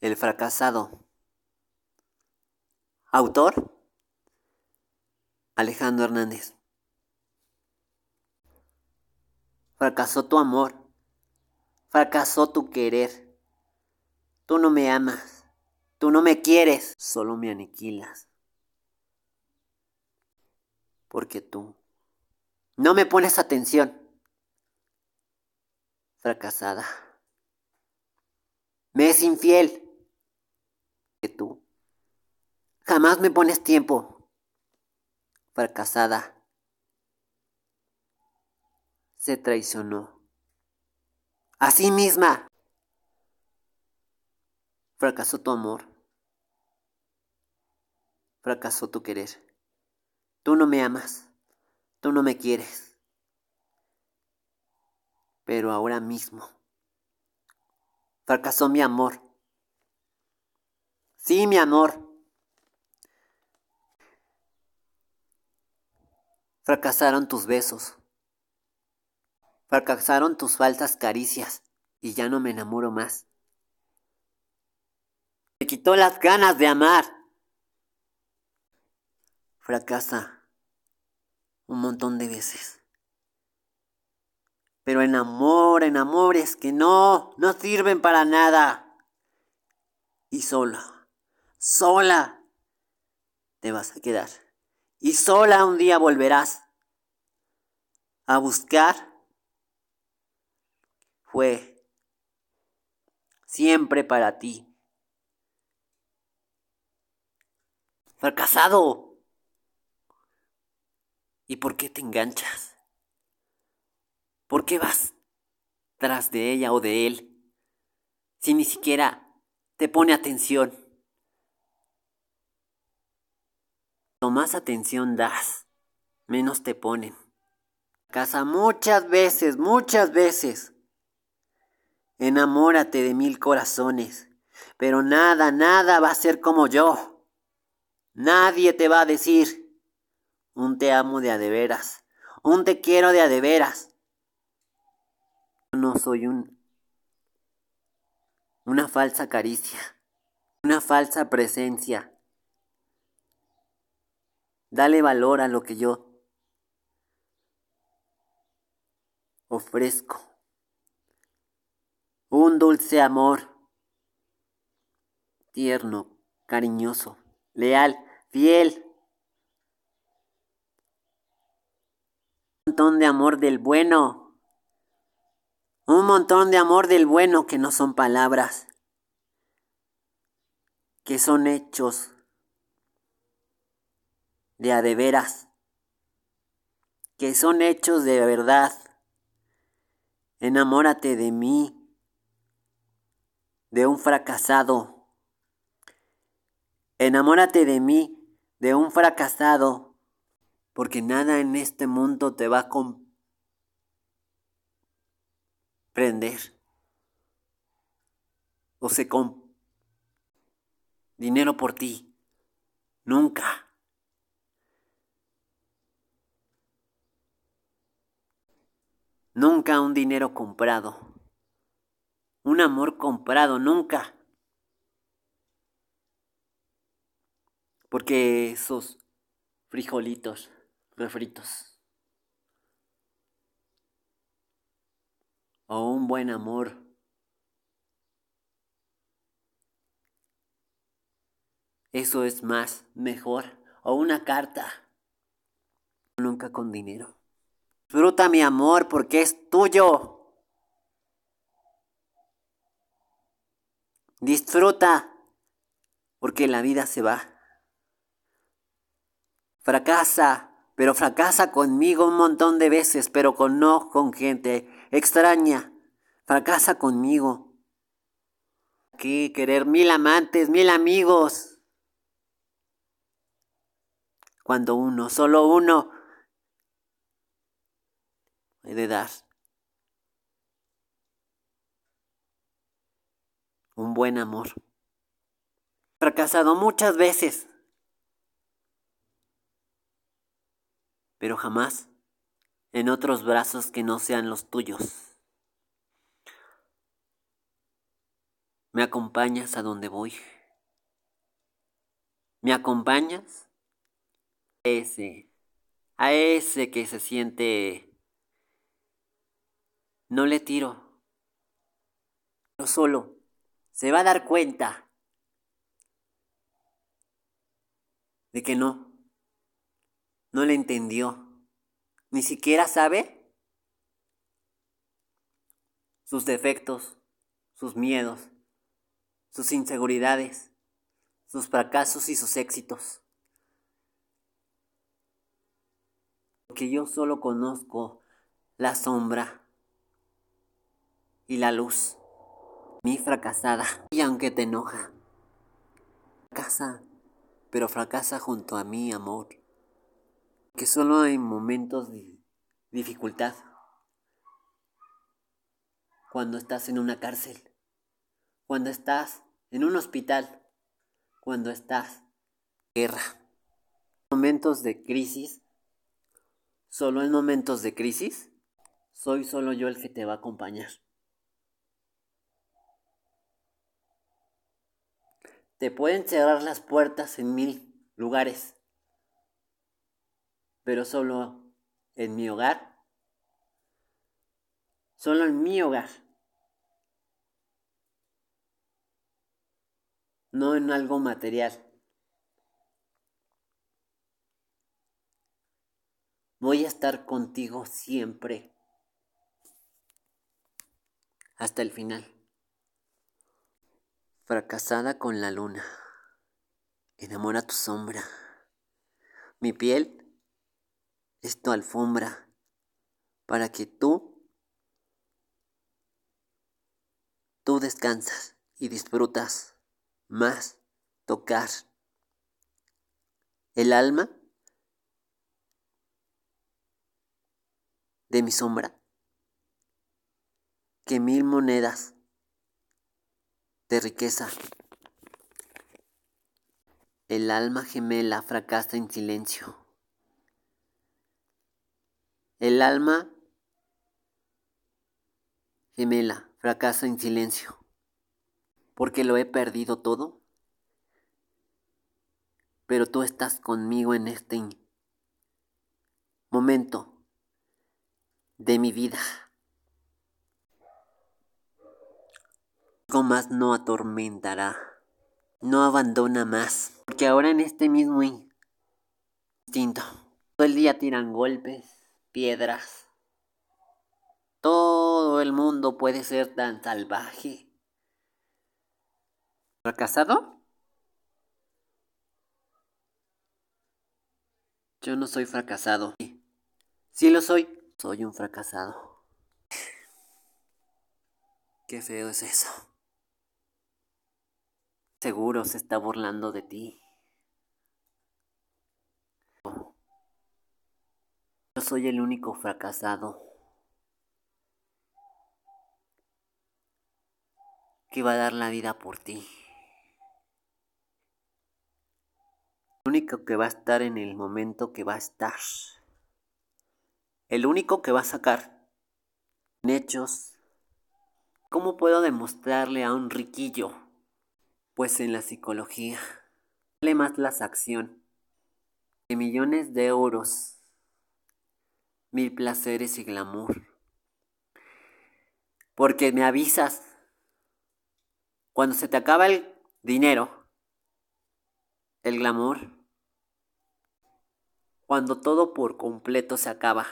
El fracasado. Autor. Alejandro Hernández. Fracasó tu amor. Fracasó tu querer. Tú no me amas. Tú no me quieres. Solo me aniquilas. Porque tú no me pones atención. Fracasada. Me es infiel. Tú jamás me pones tiempo. Fracasada. Se traicionó. A sí misma. Fracasó tu amor. Fracasó tu querer. Tú no me amas. Tú no me quieres. Pero ahora mismo Fracasó mi amor. Sí, mi amor. Fracasaron tus besos. Fracasaron tus falsas caricias y ya no me enamoro más. Me quitó las ganas de amar. Fracasa un montón de veces pero en amor, en amores que no, no sirven para nada. Y sola, sola te vas a quedar. Y sola un día volverás a buscar. Fue siempre para ti. Fracasado. ¿Y por qué te enganchas? ¿Por qué vas tras de ella o de él si ni siquiera te pone atención? Cuanto más atención das, menos te ponen. Casa muchas veces, muchas veces. Enamórate de mil corazones, pero nada, nada va a ser como yo. Nadie te va a decir un te amo de a de veras, un te quiero de a de veras no soy un una falsa caricia, una falsa presencia. Dale valor a lo que yo ofrezco. Un dulce amor, tierno, cariñoso, leal, fiel. Un montón de amor del bueno. Un montón de amor del bueno que no son palabras, que son hechos de a de veras, que son hechos de verdad. Enamórate de mí, de un fracasado. Enamórate de mí, de un fracasado, porque nada en este mundo te va a o se con dinero por ti. Nunca. Nunca un dinero comprado. Un amor comprado, nunca. Porque esos frijolitos refritos o un buen amor. Eso es más, mejor, o una carta. Nunca con dinero. Disfruta mi amor porque es tuyo. Disfruta porque la vida se va. Fracasa, pero fracasa conmigo un montón de veces, pero con no con gente extraña, fracasa conmigo. ¿Qué querer mil amantes, mil amigos? Cuando uno, solo uno, puede dar un buen amor. Fracasado muchas veces, pero jamás en otros brazos que no sean los tuyos. me acompañas a donde voy. ¿Me acompañas? Ese, a ese que se siente... No le tiro. Yo solo. Se va a dar cuenta de que no. No le entendió. Ni siquiera sabe sus defectos, sus miedos, sus inseguridades, sus fracasos y sus éxitos. Porque yo solo conozco la sombra y la luz. Mi fracasada. Y aunque te enoja, fracasa, pero fracasa junto a mi amor. Que solo hay momentos de dificultad. Cuando estás en una cárcel cuando estás en un hospital, cuando estás en guerra. Momentos de crisis, solo en momentos de crisis, soy solo yo el que te va a acompañar. Te pueden cerrar las puertas en mil lugares, pero solo en mi hogar, solo en mi hogar no en algo material. Voy a estar contigo siempre. Hasta el final. Fracasada con la luna. Enamora tu sombra. Mi piel es tu alfombra para que tú, tú descansas y disfrutas más tocar el alma de mi sombra que mil monedas de riqueza. El alma gemela fracasa en silencio. El alma gemela fracasa en silencio porque lo he perdido todo. Pero tú estás conmigo en este momento de mi vida. Más no atormentará, no abandona más, porque ahora en este mismo instinto, todo el día tiran golpes, piedras. Todo el mundo puede ser tan salvaje ¿Fracasado? Yo no soy fracasado. Sí lo soy. Soy un fracasado. Qué feo es eso. Seguro se está burlando de ti. Yo soy el único fracasado. que va a dar la vida por ti. El único que va a estar en el momento que va a estar. El único que va a sacar hechos. ¿Cómo puedo demostrarle a un riquillo? Pues en la psicología. Vale más la acción de millones de euros, mil placeres y glamour. Porque me avisas cuando se te acaba el dinero, el glamour, cuando todo por completo se acaba.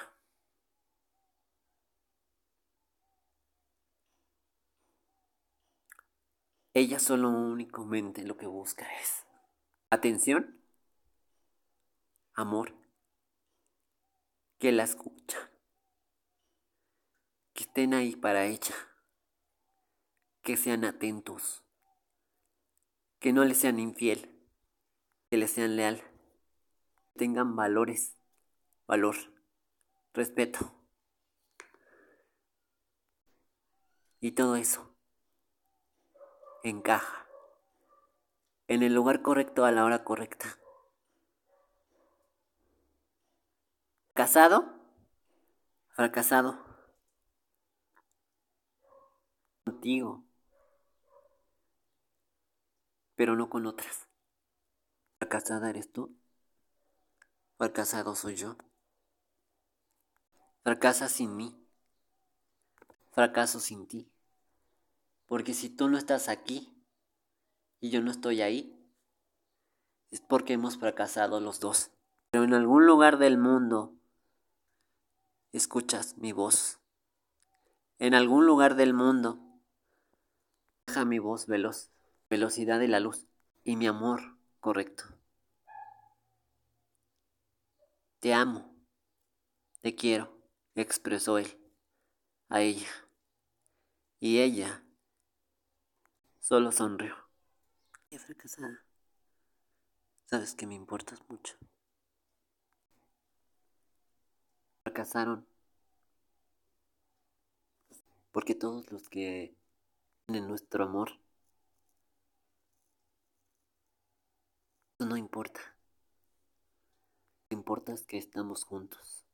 Ella solo únicamente lo que busca es atención, amor, que la escucha, que estén ahí para ella, que sean atentos, que no le sean infiel, que le sean leal tengan valores, valor, respeto. Y todo eso encaja en el lugar correcto a la hora correcta. ¿Casado? Fracasado. Contigo. pero no con otras. Fracasada eres tú. Fracasado soy yo. Fracasa sin mí. Fracaso sin ti. Porque si tú no estás aquí y yo no estoy ahí, es porque hemos fracasado los dos. Pero en algún lugar del mundo escuchas mi voz. En algún lugar del mundo deja mi voz veloz, velocidad de la luz y mi amor correcto. Te amo, te quiero, expresó él a ella. Y ella solo sonrió. Qué fracasada. Sabes que me importas mucho. Fracasaron. Porque todos los que tienen nuestro amor, eso no importa. Lo que importa es que estamos juntos,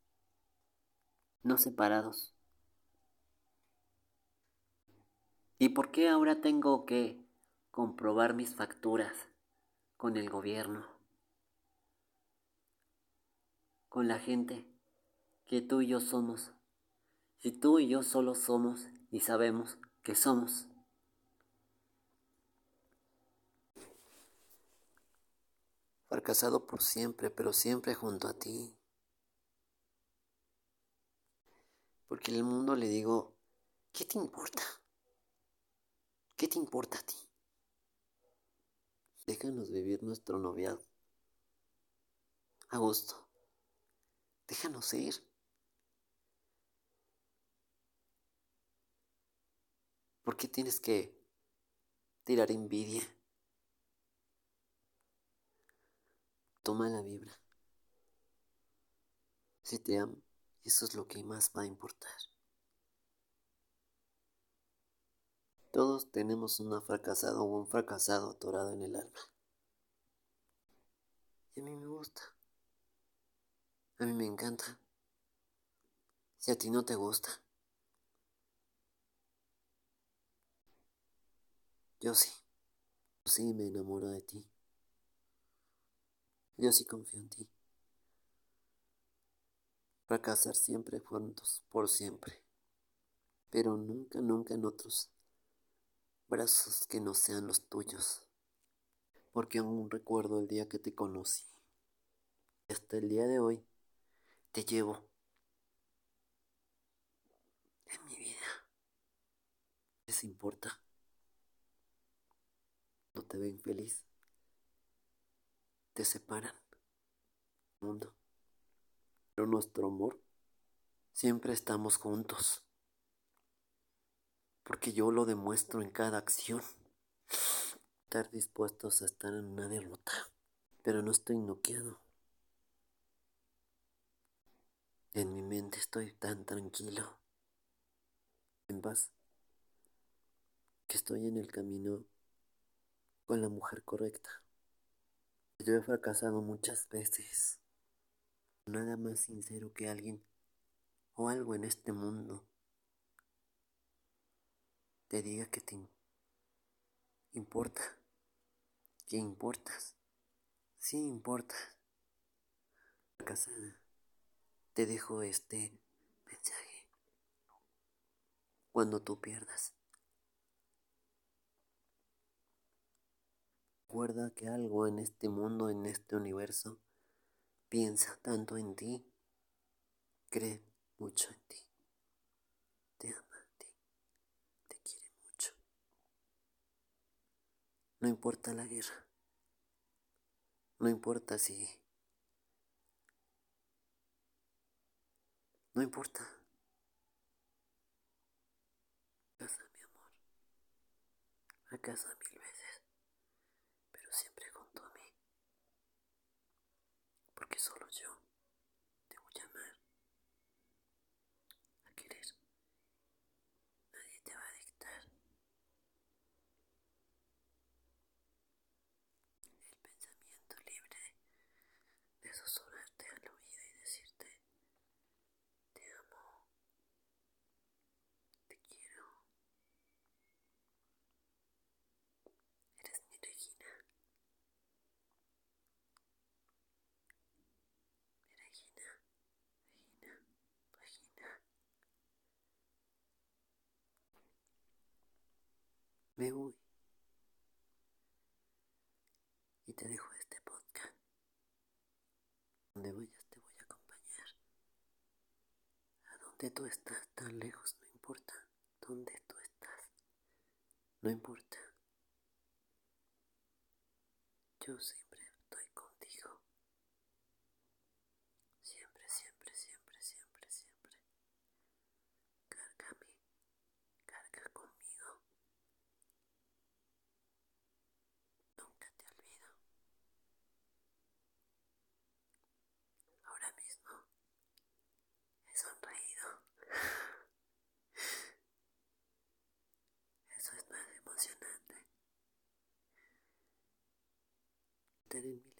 no separados. ¿Y por qué ahora tengo que comprobar mis facturas con el gobierno? Con la gente que tú y yo somos. Si tú y yo solo somos y sabemos que somos. Fracasado por siempre, pero siempre junto a ti. Porque en el mundo le digo, ¿qué te importa? ¿Qué te importa a ti? Déjanos vivir nuestro noviazgo. A gusto. Déjanos ir. ¿Por qué tienes que tirar envidia? Toma la vibra. Si te amo, eso es lo que más va a importar. Todos tenemos una fracasada o un fracasado atorado en el alma. Y a mí me gusta. A mí me encanta. Si a ti no te gusta. Yo sí. Sí me enamoro de ti. Yo sí confío en ti. Fracasar siempre juntos, por siempre. Pero nunca, nunca en otros brazos que no sean los tuyos. Porque aún recuerdo el día que te conocí. Hasta el día de hoy te llevo en mi vida. ¿Les importa? No te ven feliz te separan mundo. Pero nuestro amor siempre estamos juntos. Porque yo lo demuestro en cada acción. Estar dispuestos a estar en una derrota. Pero no estoy noqueado. En mi mente estoy tan tranquilo. En paz. Que estoy en el camino con la mujer correcta. Yo he fracasado muchas veces. Nada más sincero que alguien o algo en este mundo te diga que te importa, que importas, sí importas. Fracasada, te dejo este mensaje. Cuando tú pierdas Recuerda que algo en este mundo, en este universo, piensa tanto en ti, cree mucho en ti, te ama a ti, te quiere mucho. No importa la guerra, no importa si... No importa. A casa, mi amor. A casa, mil veces. que solo yo te voy a amar, a querer. Nadie te va a dictar. El pensamiento libre de susurrarte al oído y decirte, te amo, te quiero. Eres mi Regina. Me voy. Y te dejo este podcast. Donde vayas te voy a acompañar. A donde tú estás tan lejos, no importa. Donde tú estás, no importa. Yo siempre estoy contigo. Siempre, siempre, siempre, siempre, siempre. Cárgame, carga conmigo. Nunca te olvido. Ahora mismo he sonreído. Eso es más emocionante. En mi